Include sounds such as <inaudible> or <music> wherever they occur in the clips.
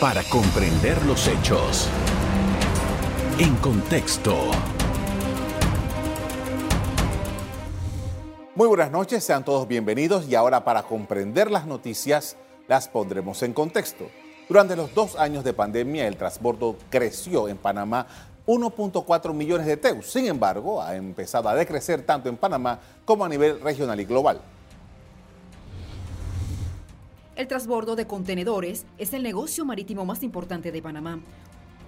para comprender los hechos. En contexto. Muy buenas noches, sean todos bienvenidos y ahora para comprender las noticias las pondremos en contexto. Durante los dos años de pandemia el transbordo creció en Panamá 1.4 millones de teus. Sin embargo, ha empezado a decrecer tanto en Panamá como a nivel regional y global. El transbordo de contenedores es el negocio marítimo más importante de Panamá.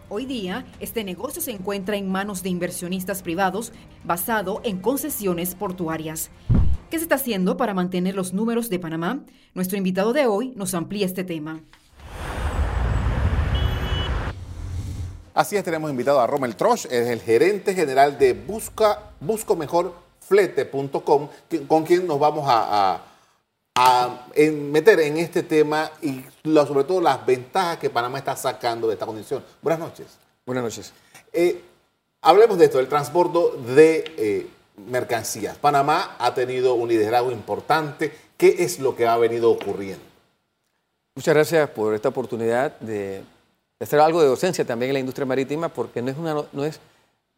Hoy día, este negocio se encuentra en manos de inversionistas privados basado en concesiones portuarias. ¿Qué se está haciendo para mantener los números de Panamá? Nuestro invitado de hoy nos amplía este tema. Así es, tenemos invitado a Rommel Trosch, es el gerente general de Busca, buscomejorflete.com, con quien nos vamos a meter en este tema y sobre todo las ventajas que Panamá está sacando de esta condición. Buenas noches. Buenas noches. Eh, hablemos de esto, el transbordo de eh, mercancías. Panamá ha tenido un liderazgo importante. ¿Qué es lo que ha venido ocurriendo? Muchas gracias por esta oportunidad de, hacer algo de docencia también en la industria marítima, porque no es una, no es,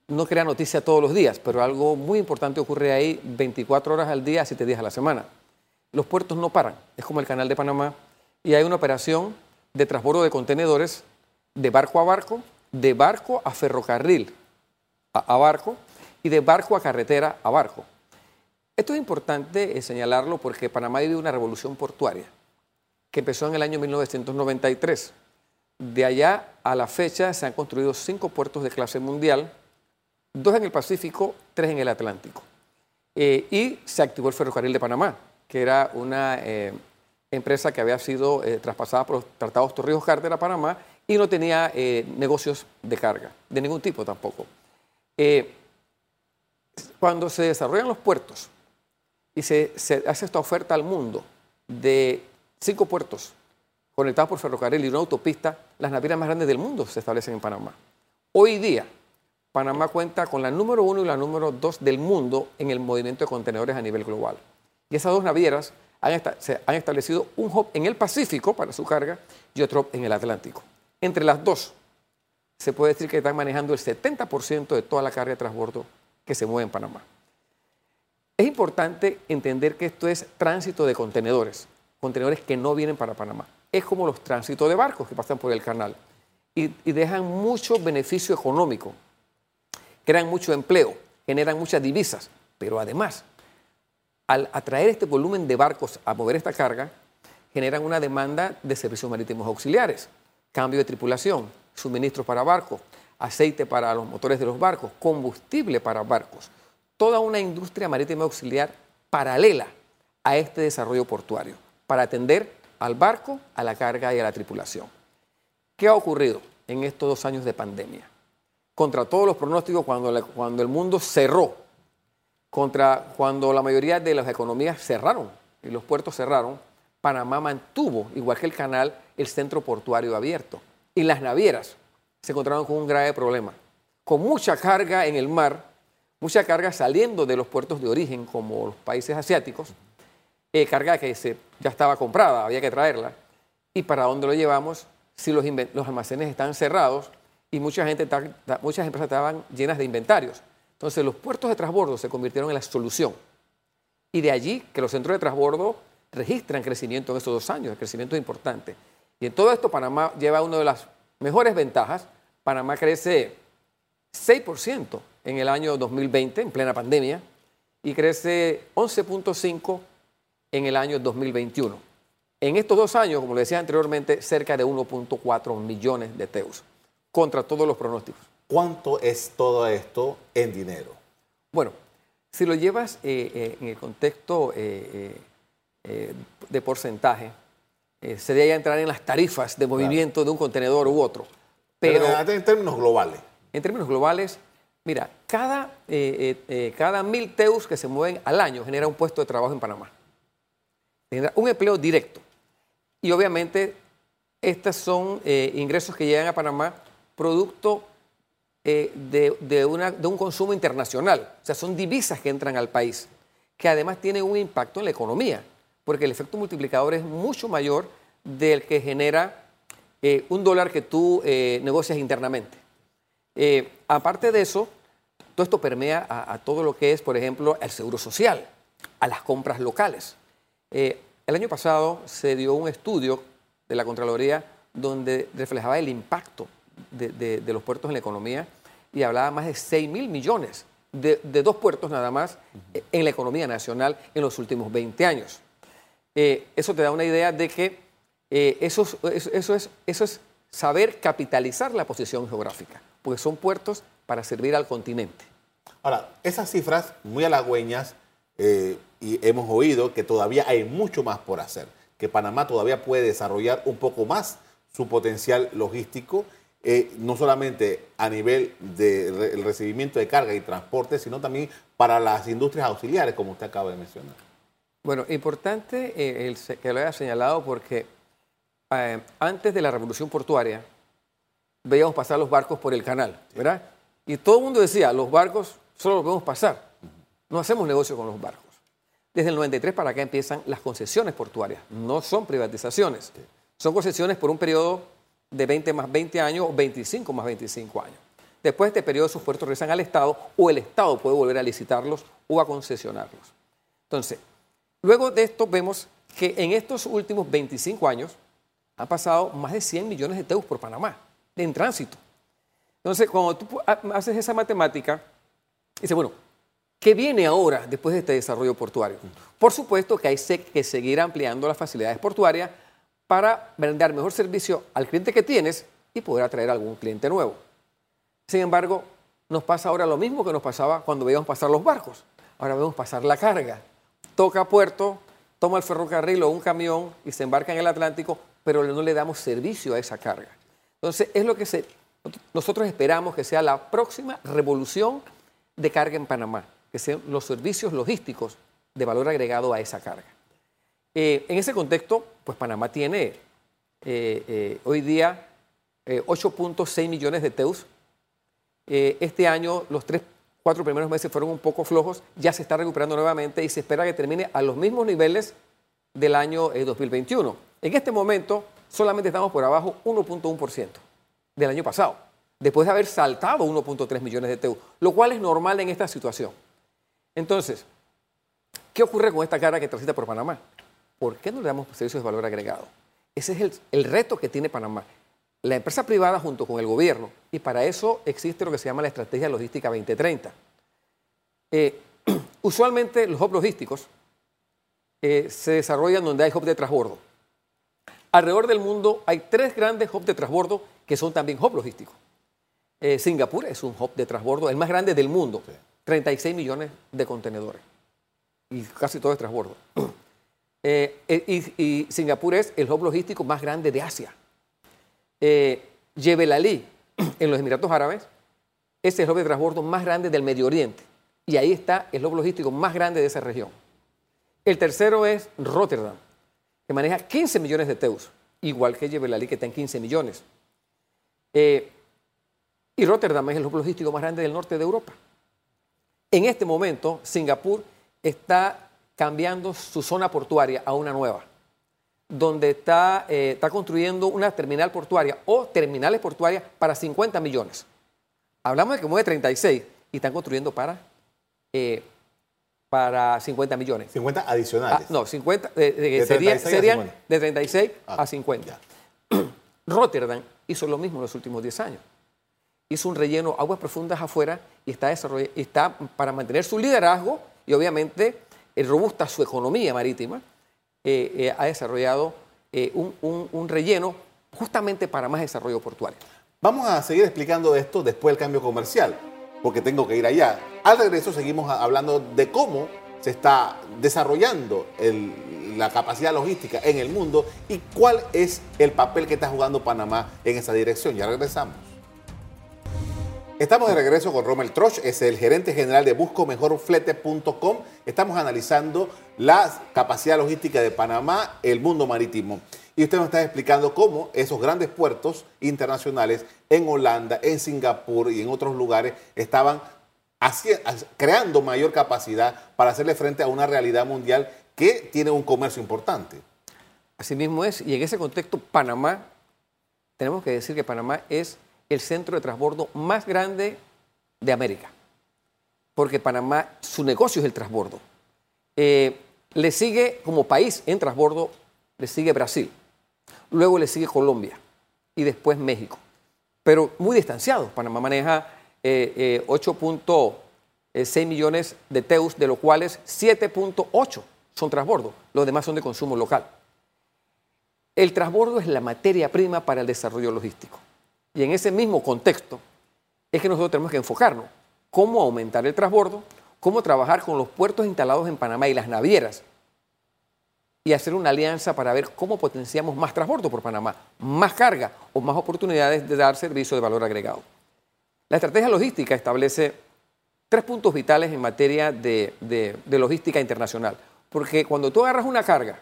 no crea noticia todos los días, pero algo muy importante ocurre ahí 24 horas al día, 7 días a la semana los puertos no paran, es como el canal de Panamá, y hay una operación de transbordo de contenedores de barco a barco, de barco a ferrocarril a, barco y de barco a carretera a barco. Esto es importante eh, señalarlo porque Panamá vive una revolución portuaria que empezó en el año 1993. De allá a la fecha se han construido cinco puertos de clase mundial, dos en el Pacífico, tres en el Atlántico. Eh, y se activó el ferrocarril de Panamá, que era una eh, empresa que había sido eh, traspasada por los tratados Torrijos Carter a Panamá y no tenía eh, negocios de carga, de ningún tipo tampoco. cuando se desarrollan los puertos y se, se, hace esta oferta al mundo de cinco puertos conectados por ferrocarril y una autopista, las navieras más grandes del mundo se establecen en Panamá. Hoy día, Panamá cuenta con la número uno y la número dos del mundo en el movimiento de contenedores a nivel global. Y esas dos navieras han, se han establecido un hub en el Pacífico para su carga y otro en el Atlántico. Entre las dos, se puede decir que están manejando el 70% de toda la carga de transbordo que se mueve en Panamá. Es importante entender que esto es tránsito de contenedores, contenedores que no vienen para Panamá. Es como los tránsitos de barcos que pasan por el canal y, y dejan mucho beneficio económico, crean mucho empleo, generan muchas divisas, pero además al atraer este volumen de barcos a mover esta carga, generan una demanda de servicios marítimos auxiliares, cambio de tripulación, suministros para barcos, aceite para los motores de los barcos, combustible para barcos, toda una industria marítima auxiliar paralela a este desarrollo portuario, para atender al barco, a la carga y a la tripulación. ¿Qué ha ocurrido en estos dos años de pandemia? Contra todos los pronósticos, cuando, cuando el mundo cerró contra cuando la mayoría de las economías cerraron y los puertos cerraron, Panamá mantuvo, igual que el canal, el centro portuario abierto. Y las navieras se encontraron con un grave problema, con mucha carga en el mar, mucha carga saliendo de los puertos de origen, como los países asiáticos, eh, carga que se, ya estaba comprada, había que traerla. ¿Y para dónde lo llevamos si los, los almacenes están cerrados y mucha gente muchas empresas estaban llenas de inventarios? Entonces los puertos de transbordo se convirtieron en la solución. Y de allí que los centros de transbordo registran crecimiento en estos dos años, el crecimiento es importante. Y en todo esto Panamá lleva una de las mejores ventajas. Panamá crece 6% en el año 2020, en plena pandemia, y crece 11.5% en el año 2021. En estos dos años, como le decía anteriormente, cerca de 1.4 millones de teus, contra todos los pronósticos. ¿Cuánto es todo esto en dinero? Bueno, si lo llevas eh, eh, en el contexto eh, de porcentaje, sería ya entrar en las tarifas de movimiento de un contenedor u otro. Pero, en términos globales. En términos globales, mira, cada, cada mil teus que se mueven al año genera un puesto de trabajo en Panamá. Genera un empleo directo. Y obviamente, estos son ingresos que llegan a Panamá producto eh, de, un consumo internacional. O sea, son divisas que entran al país, que además tienen un impacto en la economía, porque el efecto multiplicador es mucho mayor del que genera eh, un dólar que tú eh, negocias internamente. Aparte de eso, todo esto permea a, a, todo lo que es, por ejemplo, el seguro social, a las compras locales. el año pasado se dio un estudio de la Contraloría donde reflejaba el impacto de, los puertos en la economía y hablaba más de 6 mil millones de, dos puertos nada más en la economía nacional en los últimos 20 años. Eh, eso te da una idea de que eh, eso, eso, eso, es, eso es saber capitalizar la posición geográfica, porque son puertos para servir al continente. Ahora, esas cifras muy halagüeñas, eh, y hemos oído que todavía hay mucho más por hacer, que Panamá todavía puede desarrollar un poco más su potencial logístico eh, no solamente a nivel del de re recibimiento de carga y transporte, sino también para las industrias auxiliares, como usted acaba de mencionar. Bueno, importante eh, el, que lo haya señalado porque eh, antes de la revolución portuaria veíamos pasar los barcos por el canal, ¿verdad? Y todo el mundo decía, los barcos solo los podemos pasar, no hacemos negocio con los barcos. Desde el 93 para acá empiezan las concesiones portuarias, no son privatizaciones, son concesiones por un periodo de 20 más 20 años o 25 más 25 años. Después de este periodo, sus puertos regresan al Estado o el Estado puede volver a licitarlos o a concesionarlos. Entonces, luego de esto vemos que en estos últimos 25 años han pasado más de 100 millones de teus por Panamá en tránsito. Entonces, cuando tú haces esa matemática, dices, bueno, ¿qué viene ahora después de este desarrollo portuario? Por supuesto que hay que seguir ampliando las facilidades portuarias para brindar mejor servicio al cliente que tienes y poder atraer algún cliente nuevo. Sin embargo, nos pasa ahora lo mismo que nos pasaba cuando veíamos pasar los barcos. Ahora vemos pasar la carga. Toca puerto, toma el ferrocarril o un camión y se embarca en el Atlántico, pero no le damos servicio a esa carga. Entonces, es lo que se, nosotros esperamos que sea la próxima revolución de carga en Panamá, que sean los servicios logísticos de valor agregado a esa carga. Eh, en ese contexto, pues Panamá tiene eh, eh, hoy día 8.6 millones de TEUs. este año, los tres, cuatro primeros meses fueron un poco flojos, ya se está recuperando nuevamente y se espera que termine a los mismos niveles del año 2021. En este momento, solamente estamos por abajo 1.1% del año pasado, después de haber saltado 1.3 millones de TEUs, lo cual es normal en esta situación. Entonces, ¿qué ocurre con esta cara que transita por Panamá? ¿Por qué no le damos servicios de valor agregado? Ese es el, el, reto que tiene Panamá. La empresa privada junto con el gobierno, y para eso existe lo que se llama la Estrategia Logística 2030. Eh, <clears throat> usualmente los hubs logísticos eh, se desarrollan donde hay hubs de transbordo. Alrededor del mundo hay tres grandes hubs de transbordo que son también hubs logísticos. Eh, Singapur es un hub de transbordo, el más grande del mundo, 36 millones de contenedores y casi todo es transbordo. <clears throat> Eh, y, y, Singapur es el hub logístico más grande de Asia. Eh, Jebel <clears throat> en los Emiratos Árabes, es el hub de transbordo más grande del Medio Oriente. Y ahí está el hub logístico más grande de esa región. El tercero es Rotterdam, que maneja 15 millones de teus, igual que Jebel Ali, que está en 15 millones. Eh, y Rotterdam es el hub logístico más grande del norte de Europa. En este momento, Singapur está cambiando su zona portuaria a una nueva, donde está, eh, está construyendo una terminal portuaria o terminales portuarias para 50 millones. Hablamos de que mueve 36 y están construyendo para, eh, para 50 millones. 50 adicionales. Ah, no, 50, eh, de serían, serían de 36 ah, a 50. Ya. <clears throat> Rotterdam hizo lo mismo en los últimos 10 años. Hizo un relleno aguas profundas afuera y está, y está para mantener su liderazgo y obviamente robusta su economía marítima, eh, eh, ha desarrollado eh, un, un, relleno justamente para más desarrollo portuario. Vamos a seguir explicando esto después del cambio comercial, porque tengo que ir allá. Al regreso seguimos hablando de cómo se está desarrollando la capacidad logística en el mundo y cuál es el papel que está jugando Panamá en esa dirección. Ya regresamos. Estamos de regreso con Rommel Troch, es el gerente general de buscomejorflete.com. Estamos analizando la capacidad logística de Panamá, el mundo marítimo. Y usted nos está explicando cómo esos grandes puertos internacionales en Holanda, en Singapur y en otros lugares estaban creando mayor capacidad para hacerle frente a una realidad mundial que tiene un comercio importante. Así mismo es, y en ese contexto Panamá tenemos que decir que Panamá es el centro de transbordo más grande de América. Porque Panamá, su negocio es el transbordo. Eh, le sigue como país en transbordo, le sigue Brasil. Luego le sigue Colombia y después México. Pero muy distanciado. Panamá maneja eh, 8.6 eh, millones de TEUs, de los cuales 7.8 son transbordo. Los demás son de consumo local. El transbordo es la materia prima para el desarrollo logístico. Y en ese mismo contexto es que nosotros tenemos que enfocarnos. Cómo aumentar el transbordo, cómo trabajar con los puertos instalados en Panamá y las navieras y hacer una alianza para ver cómo potenciamos más transbordo por Panamá, más carga o más oportunidades de dar servicio de valor agregado. La estrategia logística establece tres puntos vitales en materia de, logística internacional, porque cuando tú agarras una carga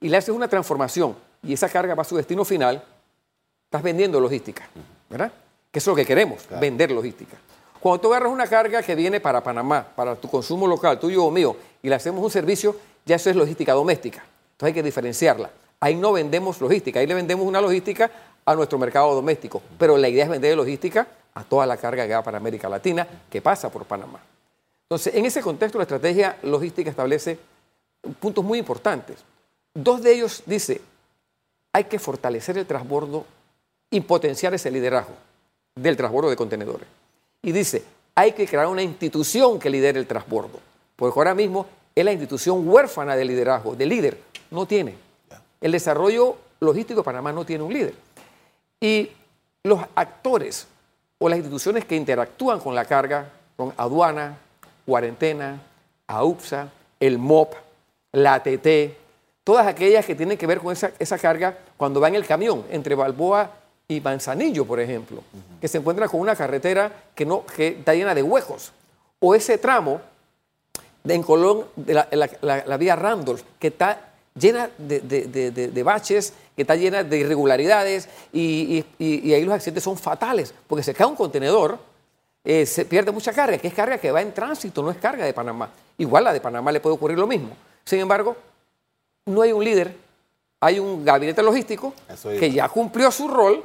y le haces una transformación y esa carga va a su destino final, estás vendiendo logística, ¿verdad? Que es lo que queremos, vender logística. Cuando tú agarras una carga que viene para Panamá, para tu consumo local, tuyo o mío, y le hacemos un servicio, ya eso es logística doméstica. Entonces hay que diferenciarla. Ahí no vendemos logística, ahí le vendemos una logística a nuestro mercado doméstico. Pero la idea es vender logística a toda la carga que va para América Latina, que pasa por Panamá. Entonces, en ese contexto, la estrategia logística establece puntos muy importantes. Dos de ellos dice, hay que fortalecer el transbordo y potenciar ese liderazgo del transbordo de contenedores. Y dice, hay que crear una institución que lidere el transbordo, porque ahora mismo es la institución huérfana de liderazgo, de líder, no tiene. El desarrollo logístico de Panamá no tiene un líder. Y los actores o las instituciones que interactúan con la carga, con aduana, cuarentena, AUPSA, el MOP, la ATT, todas aquellas que tienen que ver con esa, carga cuando va en el camión entre Balboa y Manzanillo, por ejemplo, que se encuentra con una carretera que, no, está llena de huecos. O ese tramo de, en Colón, de la, vía Randolph, que está llena de, baches, que está llena de irregularidades y, ahí los accidentes son fatales, porque se cae un contenedor, eh, se pierde mucha carga, que es carga que va en tránsito, no es carga de Panamá. Igual la de Panamá le puede ocurrir lo mismo. Sin embargo, no hay un líder, hay un gabinete logístico que ya cumplió su rol.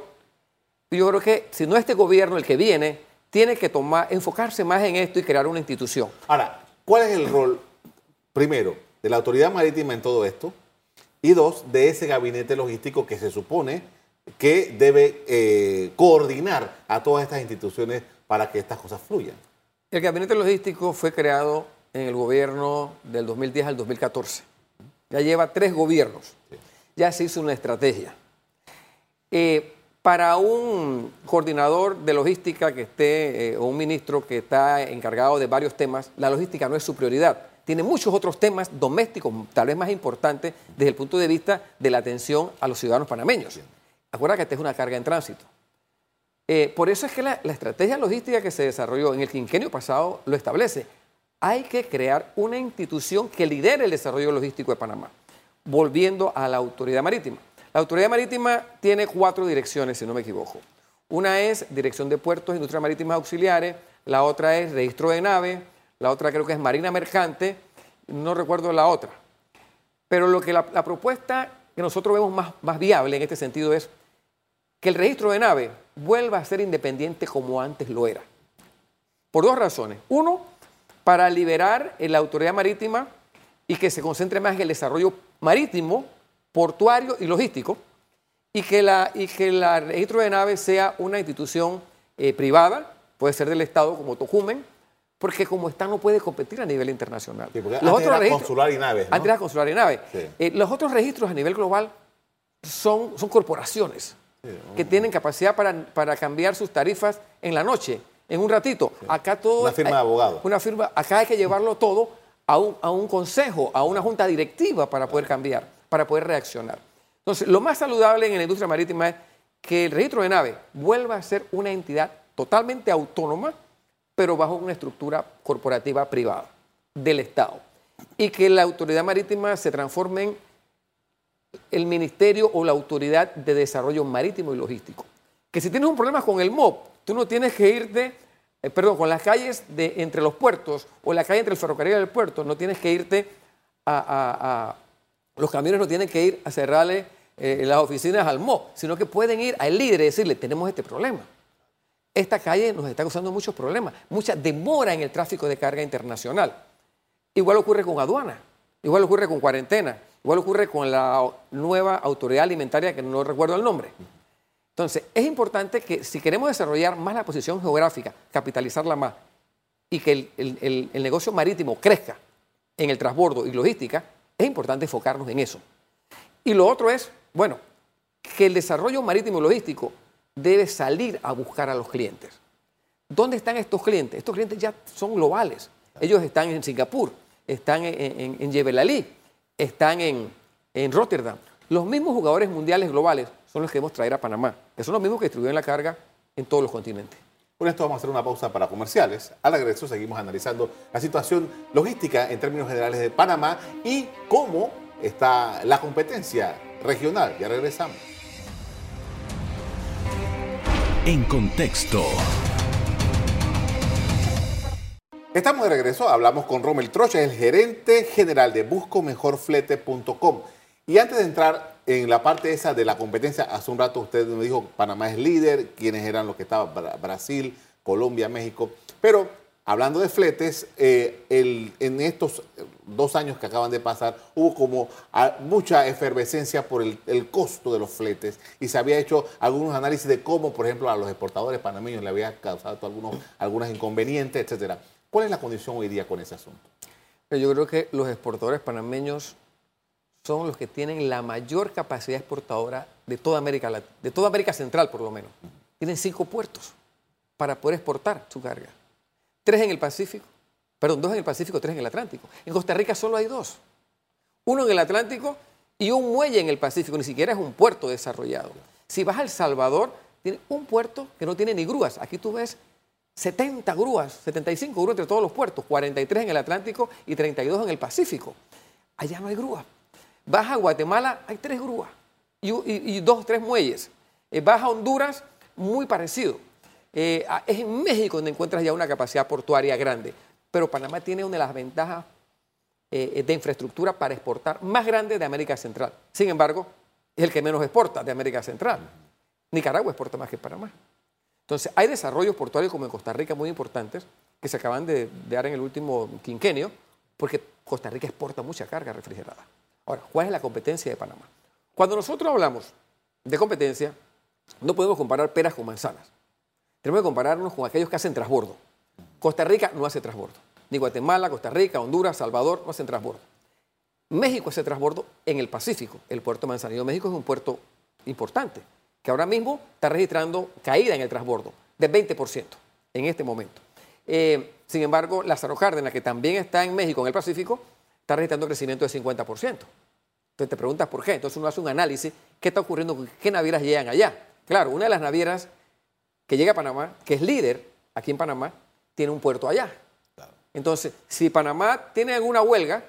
Yo creo que si no este gobierno, el que viene, tiene que tomar, enfocarse más en esto y crear una institución. Ahora, ¿cuál es el rol, primero, de la autoridad marítima en todo esto? Y dos, de ese gabinete logístico que se supone que debe eh, coordinar a todas estas instituciones para que estas cosas fluyan. El gabinete logístico fue creado en el gobierno del 2010 al 2014 ya lleva tres gobiernos, ya se hizo una estrategia. Eh, para un coordinador de logística que esté, eh, o un ministro que está encargado de varios temas, la logística no es su prioridad. Tiene muchos otros temas domésticos, tal vez más importantes desde el punto de vista de la atención a los ciudadanos panameños. Acuerda que esta es una carga en tránsito. Eh, por eso es que la, la estrategia logística que se desarrolló en el quinquenio pasado lo establece hay que crear una institución que lidere el desarrollo logístico de Panamá, volviendo a la autoridad marítima. La autoridad marítima tiene cuatro direcciones, si no me equivoco. Una es Dirección de Puertos, Industria Marítima Auxiliares, la otra es Registro de Naves, la otra creo que es Marina Mercante, no recuerdo la otra. Pero lo que la, propuesta que nosotros vemos más, más viable en este sentido es que el registro de nave vuelva a ser independiente como antes lo era. Por dos razones. Uno, para liberar la autoridad marítima y que se concentre más en el desarrollo marítimo, portuario y logístico, y que, la, y que el registro de naves sea una institución eh, privada, puede ser del Estado como Tocumen, porque como está no puede competir a nivel internacional. los otros registros, consular y naves. Antes era consular y naves. Eh, los otros registros a nivel global son, son corporaciones que tienen capacidad para, para cambiar sus tarifas en la noche en un ratito. Acá todo. Una firma de abogado. Una firma. Acá hay que llevarlo todo a un, a un consejo, a una junta directiva para poder cambiar, para poder reaccionar. Entonces, lo más saludable en la industria marítima es que el registro de nave vuelva a ser una entidad totalmente autónoma, pero bajo una estructura corporativa privada del Estado. Y que la autoridad marítima se transforme en el ministerio o la autoridad de desarrollo marítimo y logístico. Que si tienes un problema con el MOP, tú no tienes que irte eh, perdón, con las calles de, entre los puertos o la calle entre el ferrocarril y el puerto, no tienes que irte a, los camiones no tienen que ir a cerrarle eh, las oficinas al MO, sino que pueden ir al líder y decirle, tenemos este problema. Esta calle nos está causando muchos problemas, mucha demora en el tráfico de carga internacional. Igual ocurre con aduana, igual ocurre con cuarentena, igual ocurre con la nueva autoridad alimentaria que no recuerdo el nombre. Entonces, es importante que si queremos desarrollar más la posición geográfica, capitalizarla más, y que el, negocio marítimo crezca en el transbordo y logística, es importante enfocarnos en eso. Y lo otro es, bueno, que el desarrollo marítimo y logístico debe salir a buscar a los clientes. ¿Dónde están estos clientes? Estos clientes ya son globales. Ellos están en Singapur, están en, en, están en, en Rotterdam. Los mismos jugadores mundiales globales son los que debemos traer a Panamá, que son los mismos que distribuyen la carga en todos los continentes. Con esto vamos a hacer una pausa para comerciales. Al regreso seguimos analizando la situación logística en términos generales de Panamá y cómo está la competencia regional. Ya regresamos. En contexto. Estamos de regreso, hablamos con Rommel Trocha, el gerente general de buscomejorflete.com. Y antes de entrar en la parte esa de la competencia, hace un rato usted me dijo Panamá es líder, quiénes eran los que estaban, Brasil, Colombia, México. Pero hablando de fletes, eh, en estos dos años que acaban de pasar hubo como ah, mucha efervescencia por el, costo de los fletes y se había hecho algunos análisis de cómo, por ejemplo, a los exportadores panameños le había causado algunos, algunos inconvenientes, etcétera. ¿Cuál es la condición hoy día con ese asunto? Yo creo que los exportadores panameños son los que tienen la mayor capacidad exportadora de toda América Central, por lo menos. Tienen cinco puertos para poder exportar su carga. Tres en el Pacífico, perdón, dos en el Pacífico, tres en el Atlántico. En Costa Rica solo hay dos. Uno en el Atlántico y un muelle en el Pacífico, ni siquiera es un puerto desarrollado. Si vas a El Salvador, tiene un puerto que no tiene ni grúas. Aquí tú ves 70 grúas, 75 grúas entre todos los puertos, 43 en el Atlántico y 32 en el Pacífico. Allá no hay grúas. Vas a Guatemala, hay tres grúas y, dos, tres muelles. Eh, vas a Honduras, muy parecido. Eh, es en México donde encuentras ya una capacidad portuaria grande. Pero Panamá tiene una de las ventajas eh, de infraestructura para exportar más grande de América Central. Sin embargo, es el que menos exporta de América Central. Nicaragua exporta más que Panamá. Entonces, hay desarrollos portuarios como en Costa Rica muy importantes que se acaban de, de dar en el último quinquenio, porque Costa Rica exporta mucha carga refrigerada. Ahora, ¿cuál es la competencia de Panamá? Cuando nosotros hablamos de competencia, no podemos comparar peras con manzanas. Tenemos que compararnos con aquellos que hacen transbordo. Costa Rica no hace transbordo. Ni Guatemala, Costa Rica, Honduras, Salvador no hacen transbordo. México hace transbordo en el Pacífico. El puerto Manzanillo, México es un puerto importante, que ahora mismo está registrando caída en el transbordo de 20% en este momento. Eh, sin embargo, Lázaro Cárdenas, que también está en México, en el Pacífico, está registrando crecimiento de 50%. Entonces te preguntas por qué. Entonces uno hace un análisis, ¿qué está ocurriendo? ¿Qué navieras llegan allá? Claro, una de las navieras que llega a Panamá, que es líder aquí en Panamá, tiene un puerto allá. Entonces, si Panamá tiene alguna huelga,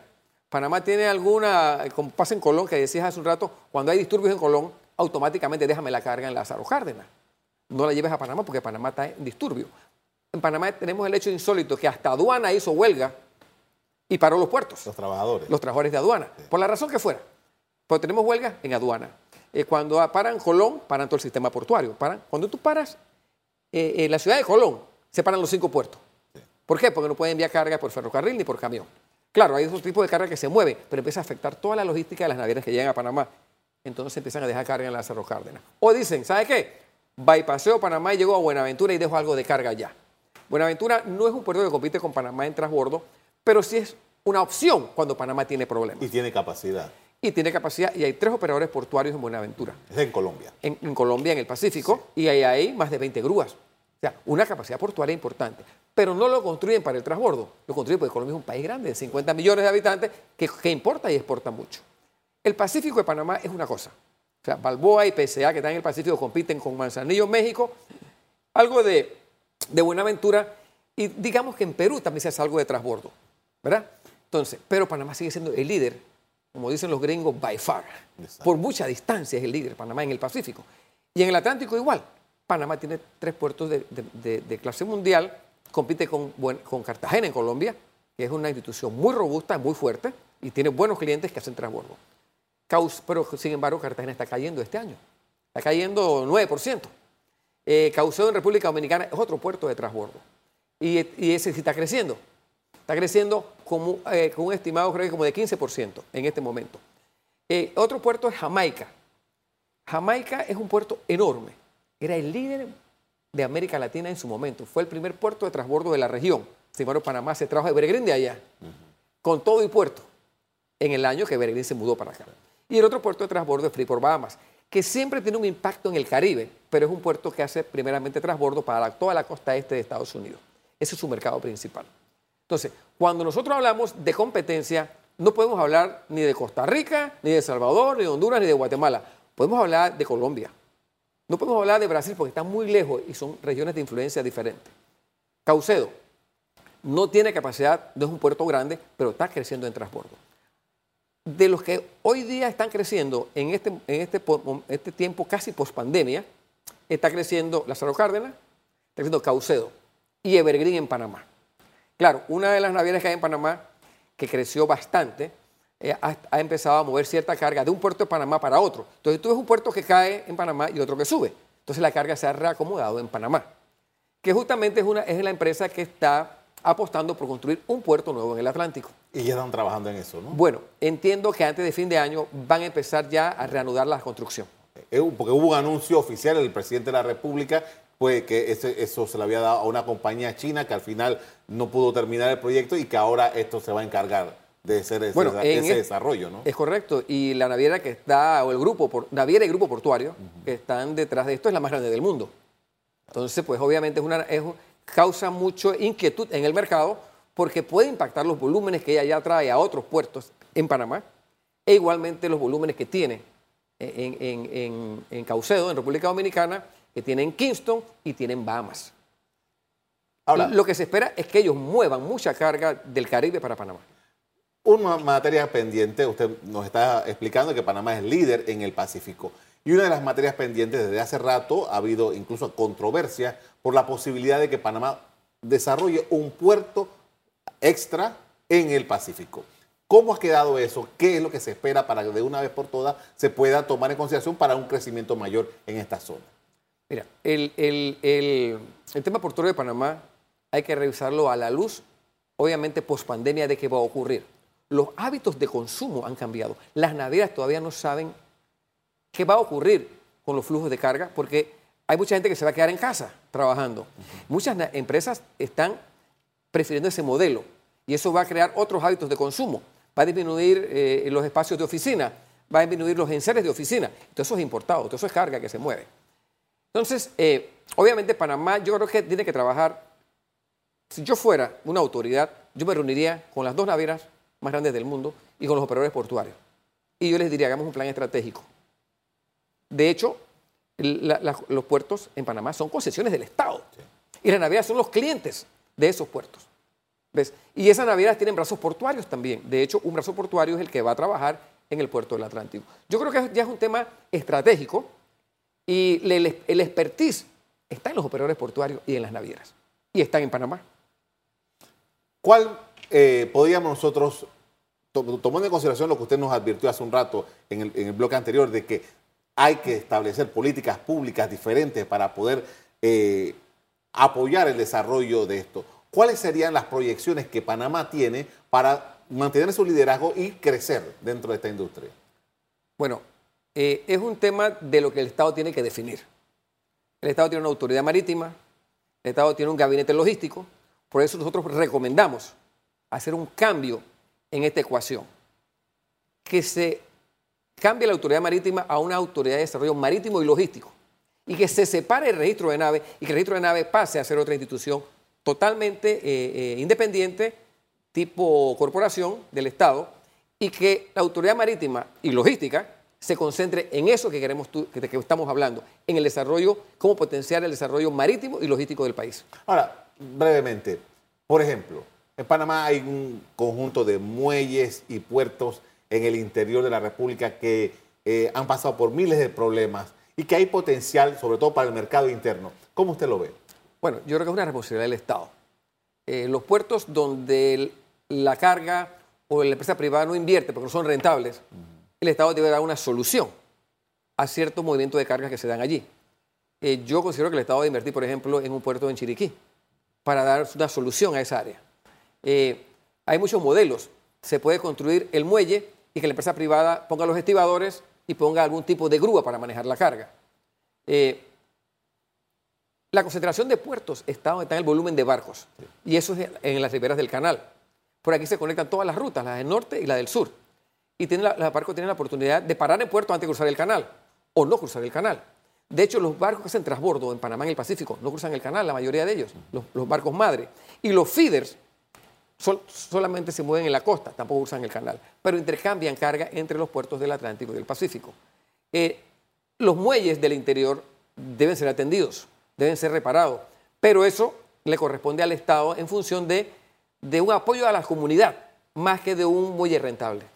Panamá tiene alguna, como pasa en Colón, que decías hace un rato, cuando hay disturbios en Colón, automáticamente déjame la carga en Lázaro Cárdenas. No la lleves a Panamá porque Panamá está en disturbio. En Panamá tenemos el hecho insólito que hasta aduana hizo huelga y paró los puertos. Los trabajadores. Los trabajadores de aduana, por la razón que fuera. Pues tenemos huelga en aduana. Eh, cuando paran Colón, paran todo el sistema portuario. Paran. Cuando tú paras eh, en la ciudad de Colón, se paran los cinco puertos. ¿Por qué? Porque no pueden enviar carga por ferrocarril ni por camión. Claro, hay otro tipo de carga que se mueve, pero empieza a afectar toda la logística de las navieras que llegan a Panamá. Entonces empiezan a dejar carga en la Cerro Cárdenas. O dicen, ¿sabe qué? Bypaseo Panamá y llegó a Buenaventura y dejo algo de carga allá. Buenaventura no es un puerto que compite con Panamá en transbordo, pero sí es una opción cuando Panamá tiene problemas. Y tiene capacidad. Y tiene capacidad, y hay tres operadores portuarios en Buenaventura. Es en Colombia. En, Colombia, en el Pacífico, y hay ahí más de 20 grúas. O sea, una capacidad portuaria importante. Pero no lo construyen para el transbordo, lo construyen porque Colombia es un país grande, de 50 millones de habitantes, que, que importa y exporta mucho. El Pacífico de Panamá es una cosa. O sea, Balboa y PSA, que están en el Pacífico, compiten con Manzanillo, México. Algo de, de Buenaventura. Y digamos que en Perú también se hace algo de transbordo. ¿verdad? Entonces, pero Panamá sigue siendo el líder, como dicen los gringos, by far. Por mucha distancia es el líder Panamá en el Pacífico. Y en el Atlántico igual. Panamá tiene tres puertos de, clase mundial, compite con, con, Cartagena en Colombia, que es una institución muy robusta, muy fuerte, y tiene buenos clientes que hacen transbordo. pero sin embargo Cartagena está cayendo este año. Está cayendo 9%. Eh, Caucedo en República Dominicana es otro puerto de transbordo. Y, ese sí está creciendo. Está creciendo eh, con un estimado creo que como de 15% en este momento. Eh, otro puerto es Jamaica. Jamaica es un puerto enorme. Era el líder de América Latina en su momento. Fue el primer puerto de transbordo de la región. Sin embargo, Panamá se trajo de Beregrín de allá, con todo y puerto, en el año que Beregrín se mudó para acá. Y el otro puerto de transbordo es Freeport Bahamas, que siempre tiene un impacto en el Caribe, pero es un puerto que hace primeramente transbordo para toda la costa este de Estados Unidos. Ese es su mercado principal. Entonces, cuando nosotros hablamos de competencia, no podemos hablar ni de Costa Rica, ni de Salvador, ni de Honduras, ni de Guatemala. Podemos hablar de Colombia. No podemos hablar de Brasil porque está muy lejos y son regiones de influencia diferentes. Caucedo no tiene capacidad, no es un puerto grande, pero está creciendo en transbordo. De los que hoy día están creciendo en este, este, este tiempo casi post pandemia, está creciendo Lázaro Cárdenas, está creciendo Caucedo y Evergreen en Panamá. Claro, una de las navieras que hay en Panamá, que creció bastante, eh, ha, empezado a mover cierta carga de un puerto de Panamá para otro. Entonces tú ves un puerto que cae en Panamá y otro que sube. Entonces la carga se ha reacomodado en Panamá, que justamente es, una, es la empresa que está apostando por construir un puerto nuevo en el Atlántico. Y ya están trabajando en eso, ¿no? Bueno, entiendo que antes de fin de año van a empezar ya a reanudar la construcción. Eh, porque hubo un anuncio oficial del presidente de la República pues que eso se le había dado a una compañía china que al final no pudo terminar el proyecto y que ahora esto se va a encargar de ser ese, ese desarrollo, ¿no? Es correcto. Y la naviera que está, o el grupo, por, naviera y grupo portuario que están detrás de esto es la más grande del mundo. Entonces, pues obviamente es una, causa mucho inquietud en el mercado porque puede impactar los volúmenes que ella ya trae a otros puertos en Panamá e igualmente los volúmenes que tiene en, en, en, Caucedo, en República Dominicana, que tiene en Kingston y tiene en Bahamas. Ahora, lo que se espera es que ellos muevan mucha carga del Caribe para Panamá. Una materia pendiente, usted nos está explicando que Panamá es líder en el Pacífico. Y una de las materias pendientes desde hace rato ha habido incluso controversia por la posibilidad de que Panamá desarrolle un puerto extra en el Pacífico. ¿Cómo ha quedado eso? ¿Qué es lo que se espera para que de una vez por todas se pueda tomar en consideración para un crecimiento mayor en esta zona? Mira, el, el tema portuario de Panamá hay que revisarlo a la luz, obviamente, post pandemia de qué va a ocurrir los hábitos de consumo han cambiado. Las navieras todavía no saben qué va a ocurrir con los flujos de carga porque hay mucha gente que se va a quedar en casa trabajando. Muchas empresas están prefiriendo ese modelo y eso va a crear otros hábitos de consumo. Va a disminuir eh, los espacios de oficina, va a disminuir los enseres de oficina. Todo eso es importado, todo eso es carga que se mueve. Entonces, eh, obviamente Panamá yo creo que tiene que trabajar, si yo fuera una autoridad, yo me reuniría con las dos navieras más grandes del mundo y con los operadores portuarios. Y yo les diría, hagamos un plan estratégico. De hecho, los puertos en Panamá son concesiones del Estado. Y las navieras son los clientes de esos puertos. ¿Ves? Y esas navieras tienen brazos portuarios también. De hecho, un brazo portuario es el que va a trabajar en el puerto del Atlántico. Yo creo que ya es un tema estratégico y el, el expertise está en los operadores portuarios y en las navieras. Y están en Panamá. ¿Cuál eh, podríamos nosotros, tomando en consideración lo que usted nos advirtió hace un rato en el, bloque anterior, de que hay que establecer políticas públicas diferentes para poder eh, apoyar el desarrollo de esto, ¿cuáles serían las proyecciones que Panamá tiene para mantener su liderazgo y crecer dentro de esta industria? Bueno, eh, es un tema de lo que el Estado tiene que definir. El Estado tiene una autoridad marítima, el Estado tiene un gabinete logístico, por eso nosotros recomendamos hacer un cambio en esta ecuación. Que se cambie la autoridad marítima a una autoridad de desarrollo marítimo y logístico. Y que se separe el registro de nave y que el registro de nave pase a ser otra institución totalmente eh, eh, independiente, tipo corporación del Estado, y que la autoridad marítima y logística se concentre en eso que queremos que, que estamos hablando, en el desarrollo, cómo potenciar el desarrollo marítimo y logístico del país. Ahora, brevemente, por ejemplo, en Panamá hay un conjunto de muelles y puertos en el interior de la República que eh, han pasado por miles de problemas y que hay potencial, sobre todo para el mercado interno. ¿Cómo usted lo ve? Bueno, yo creo que es una responsabilidad del Estado. Eh, los puertos donde la carga o la empresa privada no invierte porque no son rentables, el Estado debe dar una solución a ciertos movimientos de cargas que se dan allí. Eh, yo considero que el Estado debe invertir, por ejemplo, en un puerto en Chiriquí para dar una solución a esa área. Eh, hay muchos modelos. Se puede construir el muelle y que la empresa privada ponga los estibadores y ponga algún tipo de grúa para manejar la carga. Eh, la concentración de puertos está está en el volumen de barcos y eso es en las riberas del canal. Por aquí se conectan todas las rutas, la del norte y la del sur. Y tiene la, los barcos tienen la oportunidad de parar en puerto antes de cruzar el canal o no cruzar el canal. De hecho, los barcos que hacen transbordo en Panamá, en el Pacífico, no cruzan el canal, la mayoría de ellos, los, barcos madre. Y los feeders solamente se mueven en la costa, tampoco usan el canal, pero intercambian carga entre los puertos del Atlántico y del Pacífico. Eh, los muelles del interior deben ser atendidos, deben ser reparados, pero eso le corresponde al Estado en función de un apoyo a la comunidad, más que de un muelle rentable.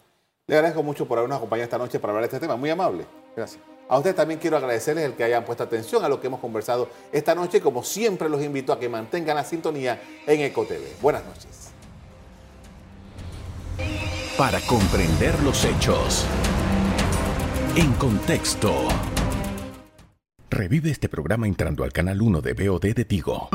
Le agradezco mucho por habernos acompañado esta noche para hablar de este tema, muy amable. Gracias. A ustedes también quiero agradecerles el que hayan puesto atención a lo que hemos conversado esta noche. Como siempre, los invito a que mantengan la sintonía en EcoTV. Buenas noches. Para comprender los hechos. En contexto. Revive este programa entrando al canal 1 de BOD de Tigo.